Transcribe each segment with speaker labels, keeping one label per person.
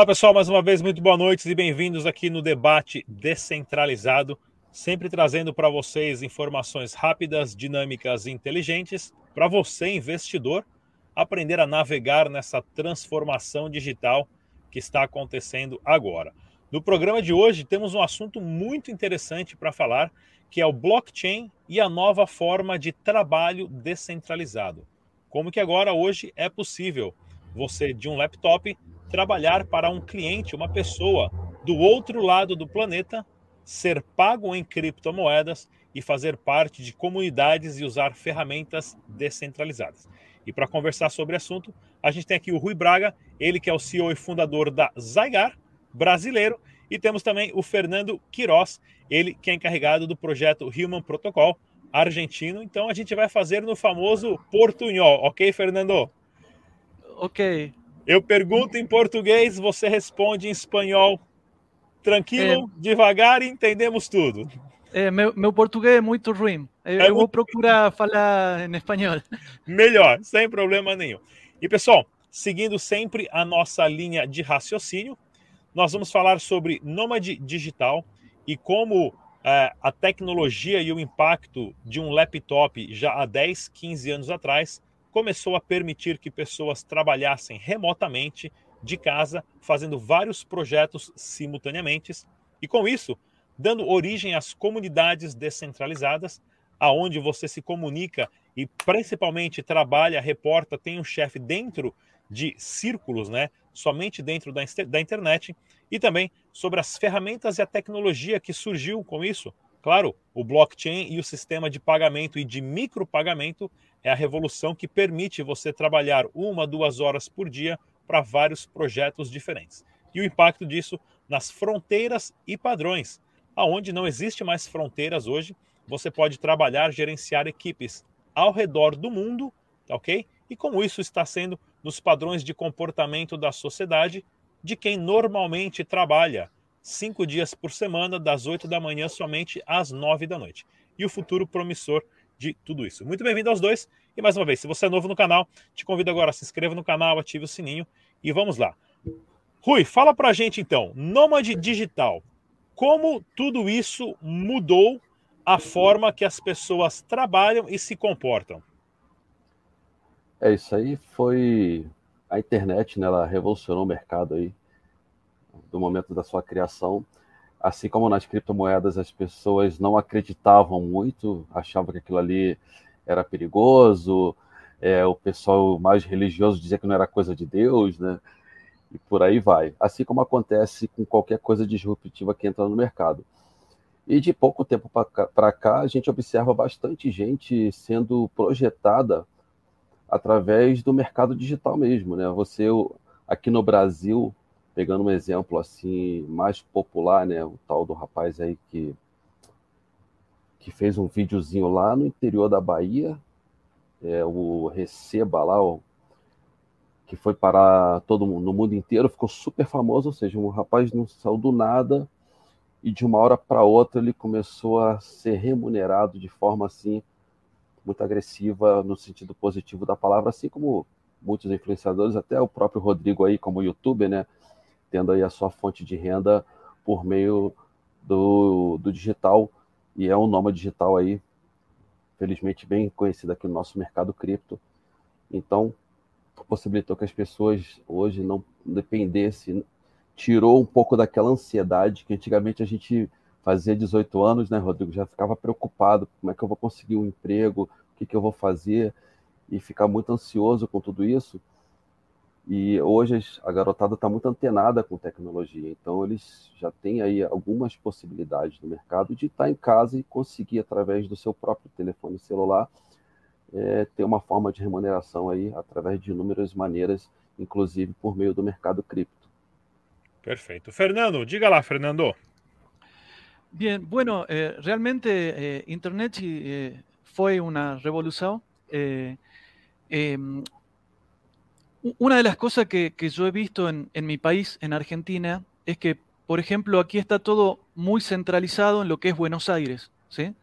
Speaker 1: Olá pessoal, mais uma vez muito boa noite e bem-vindos aqui no debate descentralizado, sempre trazendo para vocês informações rápidas, dinâmicas e inteligentes para você investidor aprender a navegar nessa transformação digital que está acontecendo agora. No programa de hoje temos um assunto muito interessante para falar, que é o blockchain e a nova forma de trabalho descentralizado. Como que agora hoje é possível você de um laptop trabalhar para um cliente, uma pessoa do outro lado do planeta, ser pago em criptomoedas e fazer parte de comunidades e usar ferramentas descentralizadas. E para conversar sobre o assunto, a gente tem aqui o Rui Braga, ele que é o CEO e fundador da Zygar, brasileiro, e temos também o Fernando Queiroz, ele que é encarregado do projeto Human Protocol, argentino. Então a gente vai fazer no famoso portunhol, ok, Fernando?
Speaker 2: Ok.
Speaker 1: Eu pergunto em português, você responde em espanhol. Tranquilo, é, devagar e entendemos tudo.
Speaker 2: É, meu, meu, português é muito ruim. Eu, é eu vou procurar falar em espanhol.
Speaker 1: Melhor, sem problema nenhum. E pessoal, seguindo sempre a nossa linha de raciocínio, nós vamos falar sobre nômade digital e como é, a tecnologia e o impacto de um laptop já há 10, 15 anos atrás começou a permitir que pessoas trabalhassem remotamente de casa, fazendo vários projetos simultaneamente, e com isso, dando origem às comunidades descentralizadas, aonde você se comunica e principalmente trabalha, reporta, tem um chefe dentro de círculos, né? Somente dentro da, da internet, e também sobre as ferramentas e a tecnologia que surgiu com isso. Claro, o blockchain e o sistema de pagamento e de micropagamento é a revolução que permite você trabalhar uma, duas horas por dia para vários projetos diferentes. E o impacto disso nas fronteiras e padrões. Aonde não existe mais fronteiras hoje, você pode trabalhar, gerenciar equipes ao redor do mundo, tá ok? E como isso está sendo nos padrões de comportamento da sociedade de quem normalmente trabalha cinco dias por semana, das oito da manhã somente às nove da noite. E o futuro promissor de tudo isso. Muito bem-vindo aos dois. E mais uma vez, se você é novo no canal, te convido agora a se inscreva no canal, ative o sininho e vamos lá. Rui, fala pra gente então, Nômade Digital, como tudo isso mudou a forma que as pessoas trabalham e se comportam?
Speaker 3: É, isso aí foi a internet, né? Ela revolucionou o mercado aí do momento da sua criação assim como nas criptomoedas as pessoas não acreditavam muito, achavam que aquilo ali era perigoso, é, o pessoal mais religioso dizia que não era coisa de Deus, né? E por aí vai. Assim como acontece com qualquer coisa disruptiva que entra no mercado. E de pouco tempo para cá, a gente observa bastante gente sendo projetada através do mercado digital mesmo, né? Você aqui no Brasil, pegando um exemplo assim mais popular, né, o tal do rapaz aí que que fez um videozinho lá no interior da Bahia, é, o Receba lá, o, que foi parar todo mundo, no mundo inteiro, ficou super famoso, ou seja, um rapaz não saiu do nada e de uma hora para outra ele começou a ser remunerado de forma assim muito agressiva no sentido positivo da palavra, assim como muitos influenciadores, até o próprio Rodrigo aí como youtuber, né, tendo aí a sua fonte de renda por meio do, do digital, e é um nome digital aí, felizmente bem conhecido aqui no nosso mercado cripto. Então, possibilitou que as pessoas hoje não dependessem, tirou um pouco daquela ansiedade que antigamente a gente fazia 18 anos, né, Rodrigo? Já ficava preocupado: como é que eu vou conseguir um emprego, o que, que eu vou fazer, e ficar muito ansioso com tudo isso. E hoje a garotada está muito antenada com tecnologia, então eles já têm aí algumas possibilidades no mercado de estar tá em casa e conseguir, através do seu próprio telefone celular, é, ter uma forma de remuneração aí através de inúmeras maneiras, inclusive por meio do mercado cripto.
Speaker 1: Perfeito. Fernando, diga lá, Fernando.
Speaker 2: Bien, bueno, eh, realmente eh, Internet eh, foi uma revolução. Una de las cosas que, yo he visto en, mi país, en Argentina, es que, por ejemplo, aquí está todo muy centralizado en lo que es Buenos Aires, ¿sí?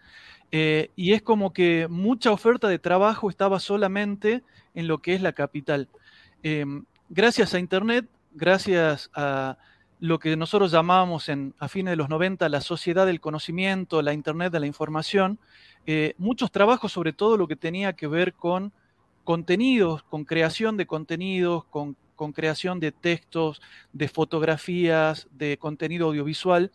Speaker 2: Eh, y es como que mucha oferta de trabajo estaba solamente en lo que es la capital. Em, gracias a Internet, gracias a lo que nosotros llamábamos en, a fines de los 90 la sociedad del conocimiento, la Internet de la información, eh, muchos trabajos, sobre todo lo que tenía que ver con contenidos, con creación de contenidos, con, creación de textos, de fotografías, de contenido audiovisual,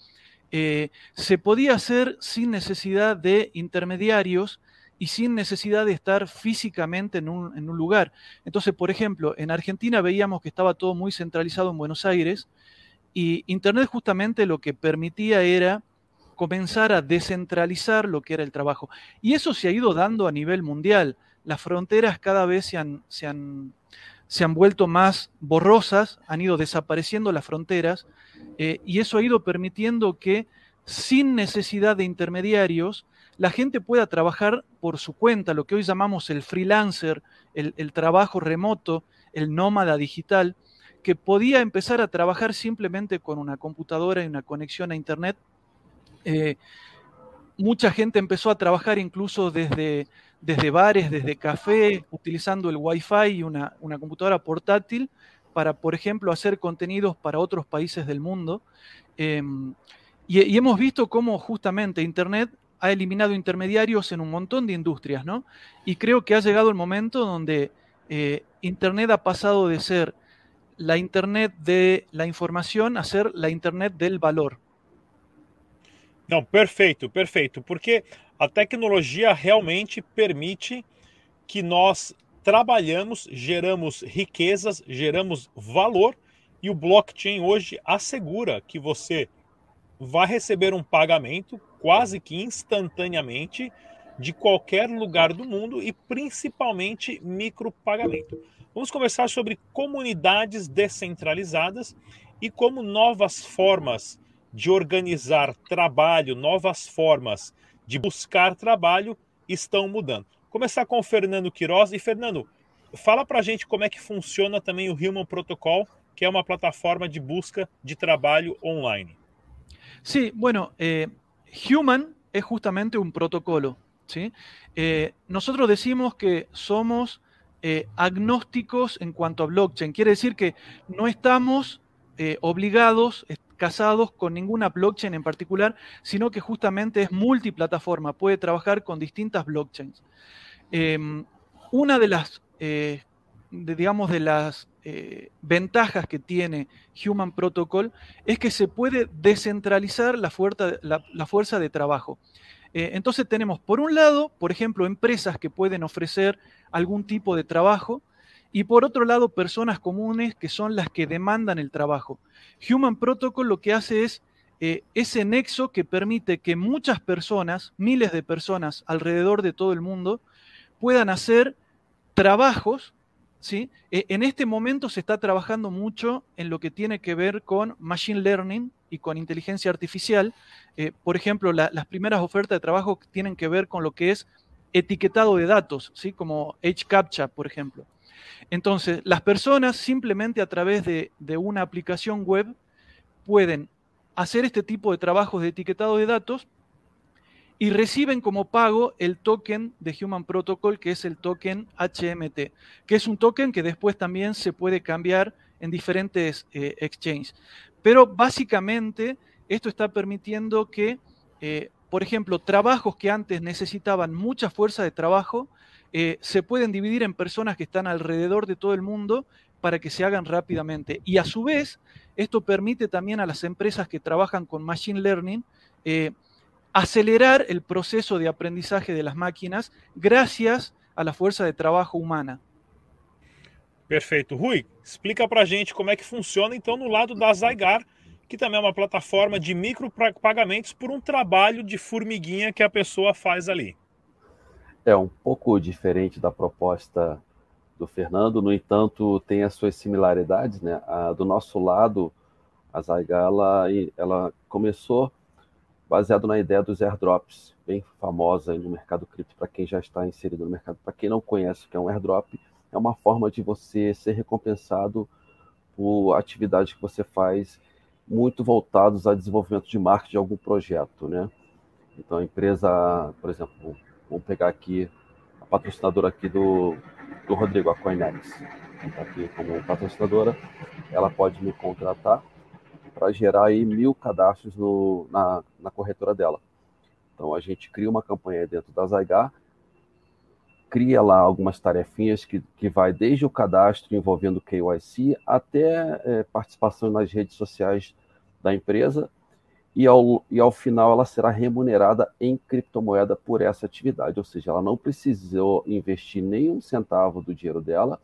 Speaker 2: eh, se podía hacer sin necesidad de intermediarios y sin necesidad de estar físicamente en un, en un, lugar. Entonces, por ejemplo, en Argentina veíamos que estaba todo muy centralizado en Buenos Aires y Internet justamente lo que permitía era comenzar a descentralizar lo que era el trabajo. Y eso se ha ido dando a nivel mundial. Las fronteras cada vez se han, se han, se han vuelto más borrosas, han ido desapareciendo las fronteras, eh, y eso ha ido permitiendo que sin necesidad de intermediarios, la gente pueda trabajar por su cuenta, lo que hoy llamamos el freelancer, el, trabajo remoto, el nómada digital, que podía empezar a trabajar simplemente con una computadora y una conexión a Internet. Eh, mucha gente empezó a trabajar incluso desde, desde bares, desde café, utilizando el Wi-Fi y una, computadora portátil para, por ejemplo, hacer contenidos para otros países del mundo. Em, y, hemos visto cómo justamente Internet ha eliminado intermediarios en un montón de industrias, ¿no? Y creo que ha llegado el momento donde eh, Internet ha pasado de ser la Internet de la informação a ser la Internet del valor.
Speaker 1: Não, perfeito, perfeito, porque a tecnologia realmente permite que nós trabalhamos, geramos riquezas, geramos valor e o blockchain hoje assegura que você vai receber um pagamento quase que instantaneamente de qualquer lugar do mundo e principalmente micropagamento. Vamos conversar sobre comunidades descentralizadas e como novas formas de organizar trabalho, novas formas de buscar trabalho estão mudando. Começar com o Fernando Quiroz. E, Fernando, fala para a gente como é que funciona também o Human Protocol, que é uma plataforma de busca de trabalho online.
Speaker 2: Sí, bueno, eh, Human é justamente um protocolo. ¿sí? Eh, nosotros decimos que somos Eh, agnósticos en cuanto a blockchain. Quiere decir que no estamos eh, obligados, casados con ninguna blockchain en particular, sino que justamente es multiplataforma, puede trabajar con distintas blockchains. Em, una de las, eh, digamos, de las ventajas que tiene Human Protocol es que se puede descentralizar la fuerza de trabajo. entonces tenemos, por un lado, por ejemplo, empresas que pueden ofrecer algún tipo de trabajo, y por otro lado, personas comunes que son las que demandan el trabajo. Human Protocol lo que hace es eh, ese nexo que permite que muchas personas, miles de personas alrededor de todo el mundo, puedan hacer trabajos. ¿sí? E, en este momento se está trabajando mucho en lo que tiene que ver con Machine Learning y con inteligencia artificial. Eh, por ejemplo, las primeras ofertas de trabajo tienen que ver con lo que es etiquetado de datos, ¿sí? como HCAPTCHA, por ejemplo. Entonces, las personas simplemente a través de, una aplicación web pueden hacer este tipo de trabajos de etiquetado de datos y reciben como pago el token de Human Protocol, que es el token HMT, que es un token que después también se puede cambiar en diferentes eh, exchanges. Pero básicamente esto está permitiendo que eh, por ejemplo, trabajos que antes necesitaban mucha fuerza de trabajo, eh, se pueden dividir en personas que están alrededor de todo el mundo para que se hagan rápidamente. Y a su vez, esto permite también a las empresas que trabajan con Machine Learning eh, acelerar el proceso de aprendizaje de las máquinas gracias a la fuerza de trabajo humana.
Speaker 1: Perfeito. Rui, explica para gente como é que funciona então no lado da Zygar, que também é uma plataforma de micropagamentos por um trabalho de formiguinha que a pessoa faz ali.
Speaker 3: É um pouco diferente da proposta do Fernando, no entanto, tem as suas similaridades. Né? A, do nosso lado, a Zygala ela começou baseado na ideia dos airdrops, bem famosa no mercado cripto para quem já está inserido no mercado. Para quem não conhece o que é um airdrop, é uma forma de você ser recompensado por atividade que você faz muito voltados a desenvolvimento de marketing de algum projeto, né? Então a empresa, por exemplo, vamos pegar aqui a patrocinadora aqui do, do Rodrigo, a Coinex. está aqui como patrocinadora, ela pode me contratar para gerar aí mil cadastros no, na, na corretora dela. Então a gente cria uma campanha dentro da Zygar, cria lá algumas tarefinhas que, que vai desde o cadastro envolvendo KYC até é, participação nas redes sociais da empresa e ao, e ao final ela será remunerada em criptomoeda por essa atividade, ou seja, ela não precisou investir nenhum centavo do dinheiro dela,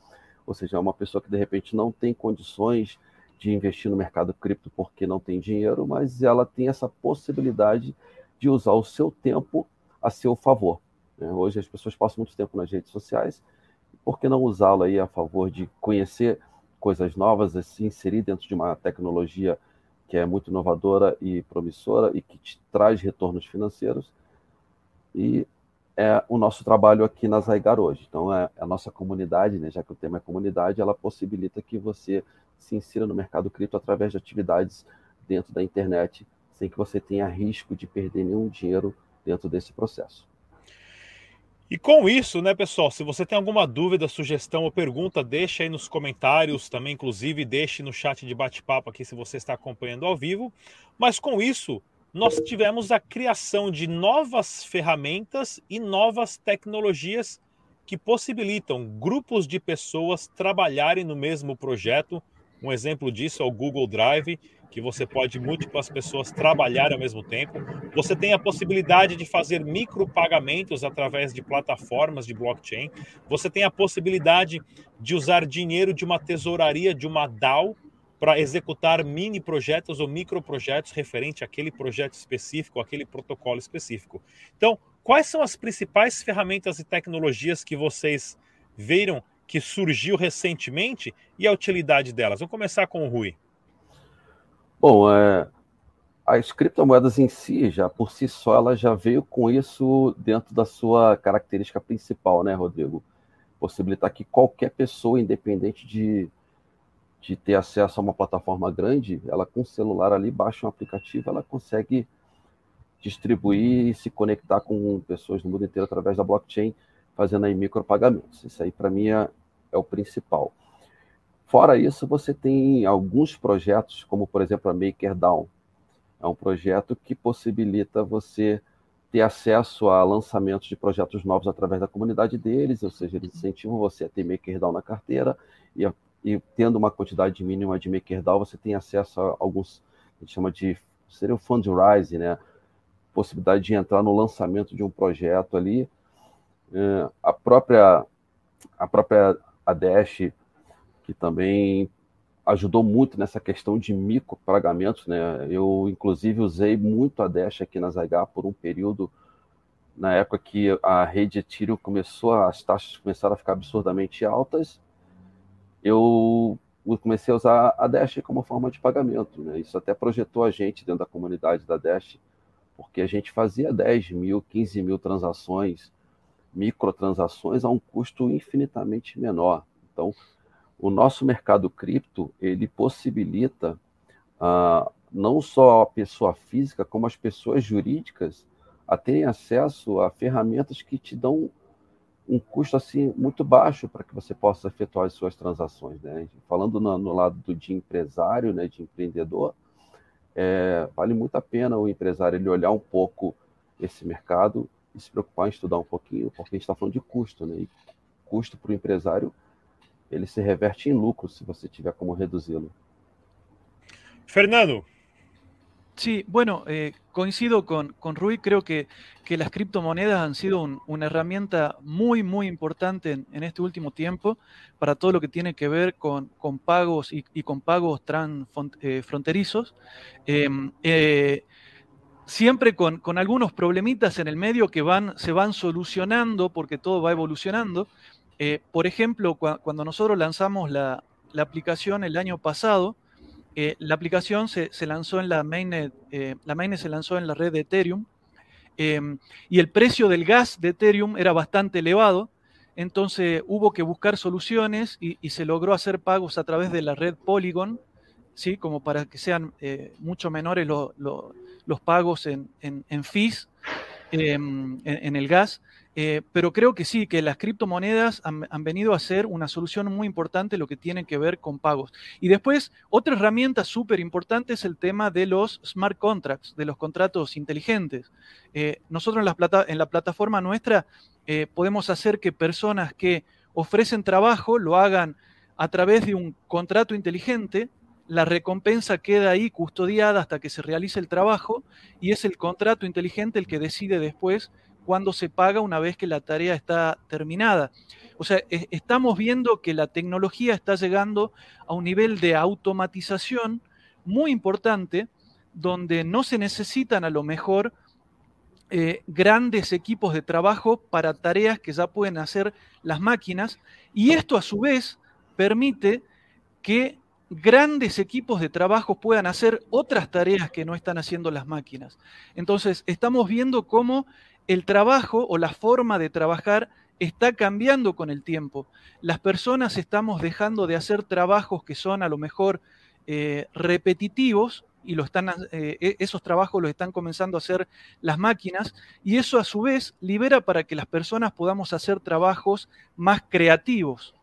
Speaker 3: ou seja, é uma pessoa que de repente não tem condições de investir no mercado cripto porque não tem dinheiro, mas ela tem essa possibilidade de usar o seu tempo a seu favor. Né? Hoje as pessoas passam muito tempo nas redes sociais, por que não usá-lo aí a favor de conhecer coisas novas, se inserir dentro de uma tecnologia que é muito inovadora e promissora e que te traz retornos financeiros. E é o nosso trabalho aqui na Zygar hoje. Então, é a nossa comunidade, né, já que o tema é comunidade, ela possibilita que você se insira no mercado cripto através de atividades dentro da internet, sem que você tenha risco de perder nenhum dinheiro dentro desse processo.
Speaker 1: E com isso, né, pessoal, se você tem alguma dúvida, sugestão ou pergunta, deixa aí nos comentários, também inclusive deixe no chat de bate-papo aqui se você está acompanhando ao vivo. Mas com isso, nós tivemos a criação de novas ferramentas e novas tecnologias que possibilitam grupos de pessoas trabalharem no mesmo projeto. Um exemplo disso é o Google Drive, que você pode múltiplas pessoas trabalhar ao mesmo tempo. Você tem a possibilidade de fazer micropagamentos através de plataformas de blockchain. Você tem a possibilidade de usar dinheiro de uma tesouraria, de uma DAO, para executar mini projetos ou microprojetos referente àquele projeto específico, aquele protocolo específico. Então, quais são as principais ferramentas e tecnologias que vocês viram que surgiu recentemente e a utilidade delas? Vamos começar com o Rui.
Speaker 3: Bom, é, as criptomoedas em si, já por si só, ela já veio com isso dentro da sua característica principal, né, Rodrigo? Possibilitar que qualquer pessoa, independente de, de ter acesso a uma plataforma grande, ela com o celular ali, baixa um aplicativo, ela consegue distribuir e se conectar com pessoas do mundo inteiro através da blockchain, fazendo aí micropagamentos. Isso aí, para mim, é, é o principal. Fora isso, você tem alguns projetos, como por exemplo a MakerDAO. É um projeto que possibilita você ter acesso a lançamentos de projetos novos através da comunidade deles, ou seja, eles incentivam você a ter MakerDAO na carteira e, e tendo uma quantidade mínima de MakerDAO, você tem acesso a alguns, a gente chama de, seria o fundraising, né? Possibilidade de entrar no lançamento de um projeto ali. É, a própria a própria Dash que também ajudou muito nessa questão de micropagamentos, né? Eu, inclusive, usei muito a Dash aqui na Zygar por um período, na época que a rede Ethereum começou, as taxas começaram a ficar absurdamente altas, eu comecei a usar a Dash como forma de pagamento, né? Isso até projetou a gente dentro da comunidade da Dash, porque a gente fazia 10 mil, 15 mil transações, microtransações a um custo infinitamente menor. Então, o nosso mercado cripto ele possibilita ah, não só a pessoa física, como as pessoas jurídicas a terem acesso a ferramentas que te dão um custo assim muito baixo para que você possa efetuar as suas transações. Né? Falando no, no lado do, de empresário, né, de empreendedor, é, vale muito a pena o empresário ele olhar um pouco esse mercado e se preocupar em estudar um pouquinho, porque a gente está falando de custo, né? E custo para o empresário ele se reverte em lucro si você tiver como reduzi-lo.
Speaker 1: Fernando.
Speaker 2: Sí, bueno, eh, coincido con, con, Rui, creo que, que las criptomonedas han sido un, una herramienta muy, muy importante en, en, este último tiempo para todo lo que tiene que ver con, con pagos y, y, con pagos transfronterizos. Eh, em, eh, siempre con, con, algunos problemitas en el medio que van, se van solucionando porque todo va evolucionando. Eh, por ejemplo, cuando nosotros lanzamos la, aplicación el año pasado, eh, la aplicación se, lanzó en la mainnet, eh, la mainnet se lanzó en la red de Ethereum em, y el precio del gas de Ethereum era bastante elevado, entonces hubo que buscar soluciones y, se logró hacer pagos a través de la red Polygon, ¿sí? como para que sean mucho menores los pagos en, en, fees em, en, el gas. Eh, pero creo que sí, que las criptomonedas han, venido a ser una solución muy importante lo que tiene que ver con pagos. Y después, otra herramienta súper importante es el tema de los smart contracts, de los contratos inteligentes. Eh, nosotros en la, en la, plataforma nuestra eh, podemos hacer que personas que ofrecen trabajo lo hagan a través de un contrato inteligente, la recompensa queda ahí custodiada hasta que se realice el trabajo y es el contrato inteligente el que decide después cuando se paga una vez que la tarea está terminada. O sea, estamos viendo que la tecnología está llegando a un nivel de automatización muy importante, donde no se necesitan a lo mejor eh, grandes equipos de trabajo para tareas que ya pueden hacer las máquinas, y esto a su vez permite que grandes equipos de trabajo puedan hacer otras tareas que no están haciendo las máquinas. Entonces, estamos viendo cómo el trabajo o la forma de trabajar está cambiando con el tiempo. Las personas estamos dejando de hacer trabajos que son a lo mejor eh, repetitivos y están, eh, e-, esos trabajos los están comenzando a hacer las máquinas y eso a su vez libera para que las personas podamos hacer trabajos más creativos.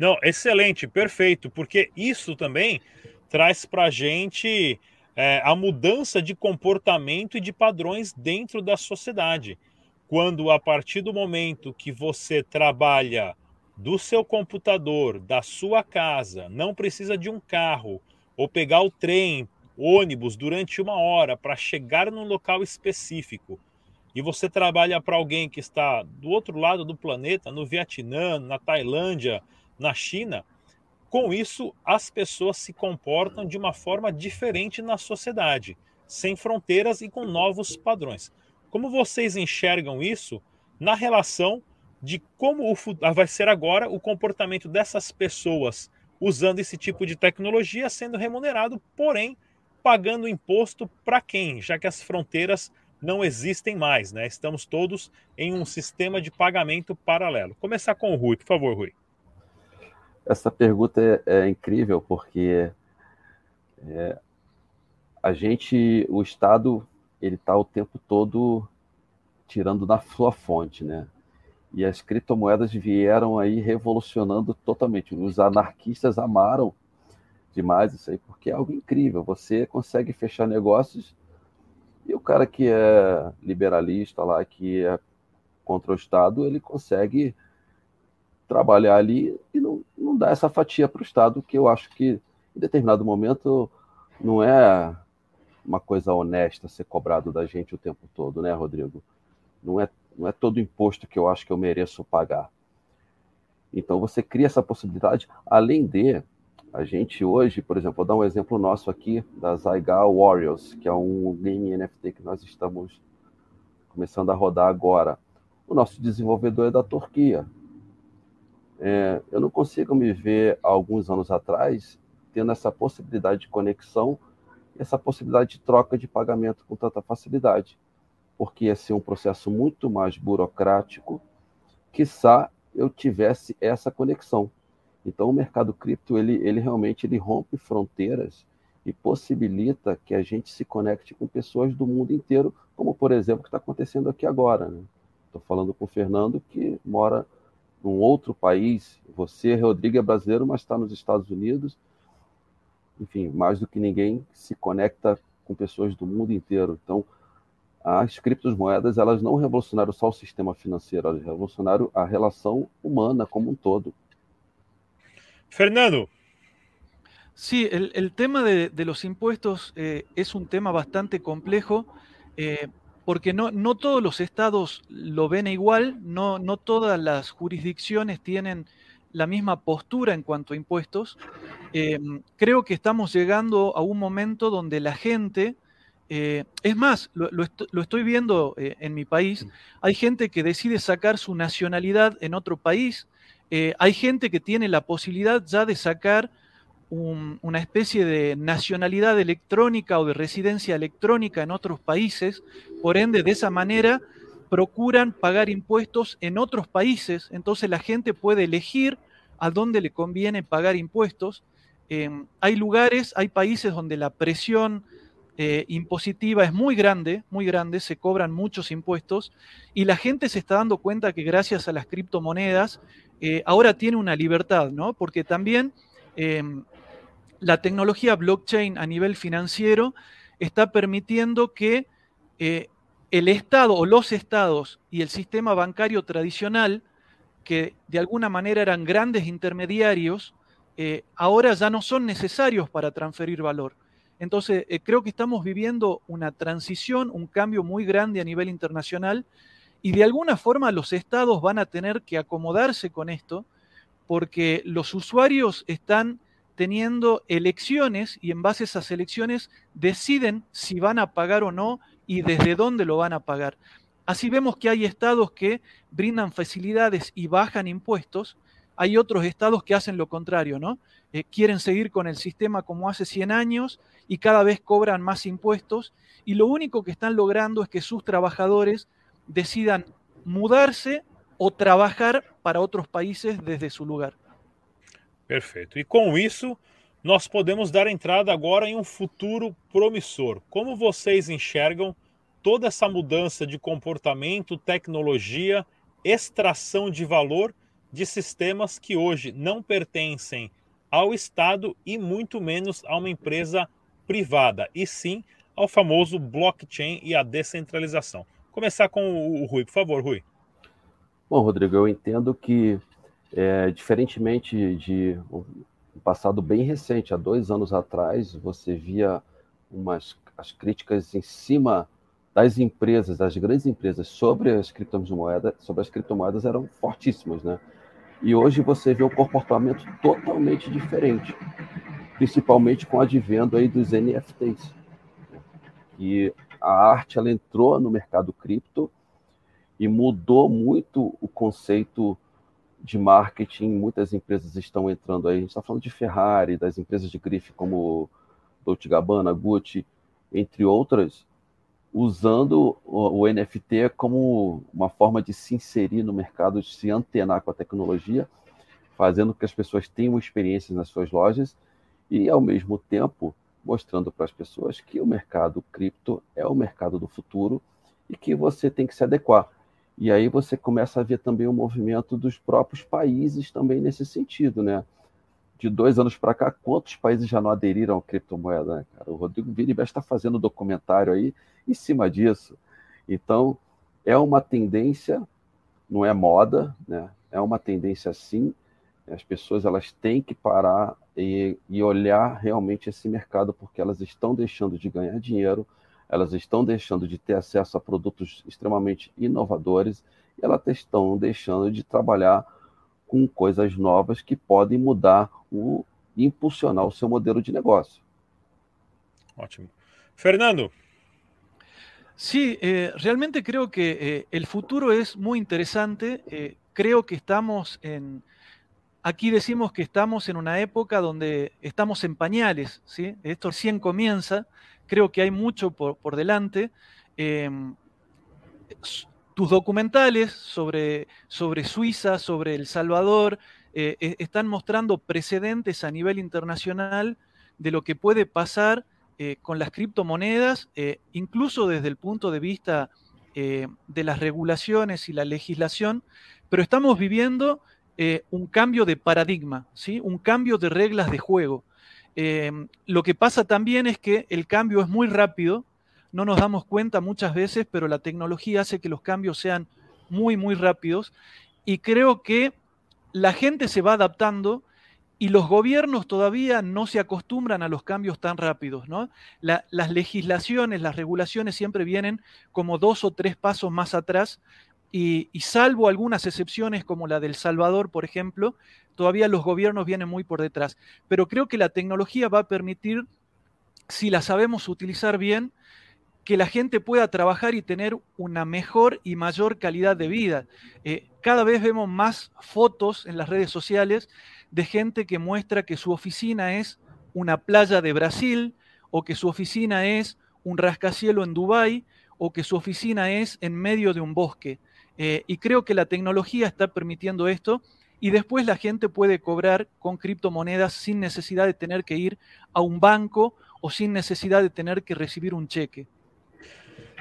Speaker 1: No, excelente, perfeito, porque isso também traz para gente é, a mudança de comportamento e de padrões dentro da sociedade. Quando, a partir do momento que você trabalha do seu computador, da sua casa, não precisa de um carro ou pegar o trem, ônibus durante uma hora para chegar num local específico, e você trabalha para alguém que está do outro lado do planeta, no Vietnã, na Tailândia, na China, com isso, as pessoas se comportam de uma forma diferente na sociedade, sem fronteiras e com novos padrões. Como vocês enxergam isso na relação de como o, vai ser agora o comportamento dessas pessoas usando esse tipo de tecnologia, sendo remunerado, porém pagando imposto para quem? Já que as fronteiras não existem mais, né? Estamos todos em um sistema de pagamento paralelo. Começar com o Rui, por favor, Rui.
Speaker 3: Essa pergunta é, é incrível porque é, a gente, o Estado, ele está o tempo todo tirando da sua fonte, né? E as criptomoedas vieram aí revolucionando totalmente. Os anarquistas amaram demais isso aí, porque é algo incrível. Você consegue fechar negócios e o cara que é liberalista lá, que é contra o Estado, ele consegue trabalhar ali e não, não dar essa fatia para o Estado, que eu acho que em determinado momento não é uma coisa honesta ser cobrado da gente o tempo todo, né, Rodrigo? Não é, não é todo imposto que eu acho que eu mereço pagar. Então você cria essa possibilidade, além de a gente hoje, por exemplo, vou dar um exemplo nosso aqui da Zygal Warriors, que é um game NFT que nós estamos começando a rodar agora. O nosso desenvolvedor é da Turquia. É, eu não consigo me ver alguns anos atrás tendo essa possibilidade de conexão essa possibilidade de troca de pagamento com tanta facilidade, porque ia ser um processo muito mais burocrático, quiçá eu tivesse essa conexão. Então o mercado cripto ele, ele realmente ele rompe fronteiras e possibilita que a gente se conecte com pessoas do mundo inteiro, como por exemplo o que está acontecendo aqui agora. Estou né? falando com o Fernando que mora num outro país. Você, Rodrigo, é brasileiro, mas está nos Estados Unidos. Enfim, mais do que ninguém se conecta com pessoas do mundo inteiro. Então, as criptomoedas elas não revolucionaram só o sistema financeiro, elas revolucionaram a relação humana como um todo.
Speaker 1: Fernando.
Speaker 2: Sí, el, el tema de, de, los impuestos eh, es un tema bastante complejo. Eh, porque no, no todos los estados lo ven igual, no, no todas las jurisdicciones tienen la misma postura en cuanto a impuestos. Em, creo que estamos llegando a un momento donde la gente, eh, es más, lo, estoy viendo eh, en mi país, hay gente que decide sacar su nacionalidad en otro país, eh, hay gente que tiene la posibilidad ya de sacar una especie de nacionalidad electrónica o de residencia electrónica en otros países, por ende, de esa manera procuran pagar impuestos en otros países, entonces la gente puede elegir a dónde le conviene pagar impuestos. Em, hay lugares, hay países donde la presión eh, impositiva es muy grande, muy grande, se cobran muchos impuestos y la gente se está dando cuenta que gracias a las criptomonedas eh, ahora tiene una libertad, ¿no? Porque también em, la tecnología blockchain a nivel financiero está permitiendo que eh, el Estado o los estados y el sistema bancario tradicional, que de alguna manera eran grandes intermediarios, ahora ya no son necesarios para transferir valor. Entonces, eh, creo que estamos viviendo una transición, un cambio muy grande a nivel internacional y de alguna forma los estados van a tener que acomodarse con esto porque los usuarios están teniendo elecciones y en base a esas elecciones deciden si van a pagar o no y desde dónde lo van a pagar. Así vemos que hay estados que brindan facilidades y bajan impuestos, hay otros estados que hacen lo contrario, ¿no? Eh, quieren seguir con el sistema como hace 100 años y cada vez cobran más impuestos y lo único que están logrando es que sus trabajadores decidan mudarse o trabajar para otros países desde su lugar.
Speaker 1: Perfeito. E com isso, nós podemos dar entrada agora em um futuro promissor. Como vocês enxergam toda essa mudança de comportamento, tecnologia, extração de valor de sistemas que hoje não pertencem ao Estado e muito menos a uma empresa privada, e sim ao famoso blockchain e a descentralização. Começar com o Rui, por favor, Rui.
Speaker 3: Bom, Rodrigo, eu entendo que, é, diferentemente de um passado bem recente, há dois anos atrás, você via umas as críticas em cima das empresas, das grandes empresas, sobre as criptomoedas, sobre as criptomoedas eram fortíssimas, né? E hoje você vê um comportamento totalmente diferente, principalmente com o advento aí dos NFTs. E a arte ela entrou no mercado cripto e mudou muito o conceito de marketing. Muitas empresas estão entrando aí. A gente está falando de Ferrari, das empresas de grife como Dolce Gabbana, Gucci, entre outras, usando o, NFT como uma forma de se inserir no mercado, de se antenar com a tecnologia, fazendo com que as pessoas tenham experiências nas suas lojas e, ao mesmo tempo, mostrando para as pessoas que o mercado cripto é o mercado do futuro e que você tem que se adequar. E aí você começa a ver também o movimento dos próprios países também nesse sentido, né? de dois anos para cá, quantos países já não aderiram à criptomoeda, né, cara? O Rodrigo Viribe está fazendo documentário aí em cima disso. Então, é uma tendência, não é moda, né? É uma tendência sim. As pessoas elas têm que parar e, e olhar realmente esse mercado, porque elas estão deixando de ganhar dinheiro, elas estão deixando de ter acesso a produtos extremamente inovadores, e elas estão deixando de trabalhar com coisas novas que podem mudar o impulsionar o seu modelo de negocio.
Speaker 1: Ótimo. Fernando.
Speaker 2: Sí, eh, realmente creo que eh, el futuro es muy interesante. Eh, creo que estamos en, aquí decimos que estamos en una época donde estamos en pañales, ¿sí? Esto recién comienza, creo que hay mucho por, por delante. Em, tus documentales sobre, sobre Suiza, sobre El Salvador, eh, e, están mostrando precedentes a nivel internacional de lo que puede pasar eh, con las criptomonedas, eh, incluso desde el punto de vista de las regulaciones y la legislación, pero estamos viviendo un cambio de paradigma, ¿sí? un cambio de reglas de juego. Lo que pasa también es que el cambio es muy rápido, no nos damos cuenta muchas veces, pero la tecnología hace que los cambios sean muy, muy rápidos. Y creo que la gente se va adaptando y los gobiernos todavía no se acostumbran a los cambios tan rápidos. ¿no? las legislaciones, las regulaciones siempre vienen como dos o tres pasos más atrás y, salvo algunas excepciones como la del Salvador, por ejemplo, todavía los gobiernos vienen muy por detrás. Pero creo que la tecnología va a permitir, si la sabemos utilizar bien, que la gente pueda trabajar y tener una mejor y mayor calidad de vida. Eh, cada vez vemos más fotos en las redes sociales de gente que muestra que su oficina es una playa de Brasil o que su oficina es un rascacielo en Dubái o que su oficina es en medio de un bosque. Eh, y creo que la tecnología está permitiendo esto y después la gente puede cobrar con criptomonedas sin necesidad de tener que ir a un banco o sin necesidad de tener que recibir un cheque.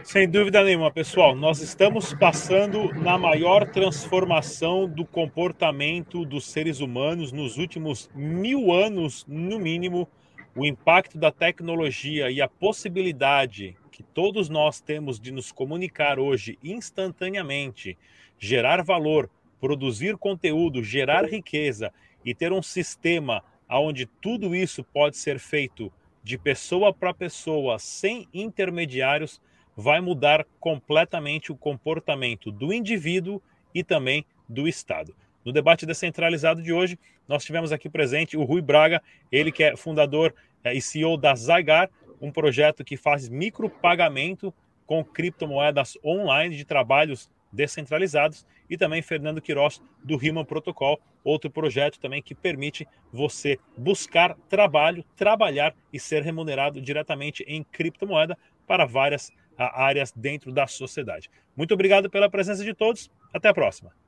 Speaker 1: Sem dúvida nenhuma, pessoal, nós estamos passando na maior transformação do comportamento dos seres humanos nos últimos mil anos, no mínimo. O impacto da tecnologia e a possibilidade que todos nós temos de nos comunicar hoje instantaneamente, gerar valor, produzir conteúdo, gerar riqueza e ter um sistema onde tudo isso pode ser feito de pessoa para pessoa, sem intermediários, vai mudar completamente o comportamento do indivíduo e também do Estado. No debate descentralizado de hoje, nós tivemos aqui presente o Rui Braga, ele que é fundador eh, e CEO da Zygar, um projeto que faz micropagamento com criptomoedas online de trabalhos descentralizados, e também Fernando Queiroz, do Human Protocol, outro projeto também que permite você buscar trabalho, trabalhar e ser remunerado diretamente em criptomoeda para várias áreas dentro da sociedade. Muito obrigado pela presença de todos. Até a próxima.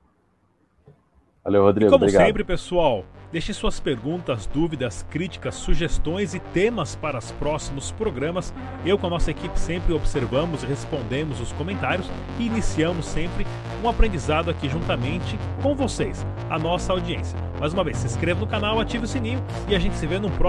Speaker 3: Valeu, Rodrigo.
Speaker 1: E como
Speaker 3: obrigado.
Speaker 1: sempre, pessoal, deixe suas perguntas, dúvidas, críticas, sugestões e temas para os próximos programas. Eu, com a nossa equipe, sempre observamos e respondemos os comentários e iniciamos sempre um aprendizado aqui juntamente com vocês, a nossa audiência. Mais uma vez, se inscreva no canal, ative o sininho e a gente se vê no próximo.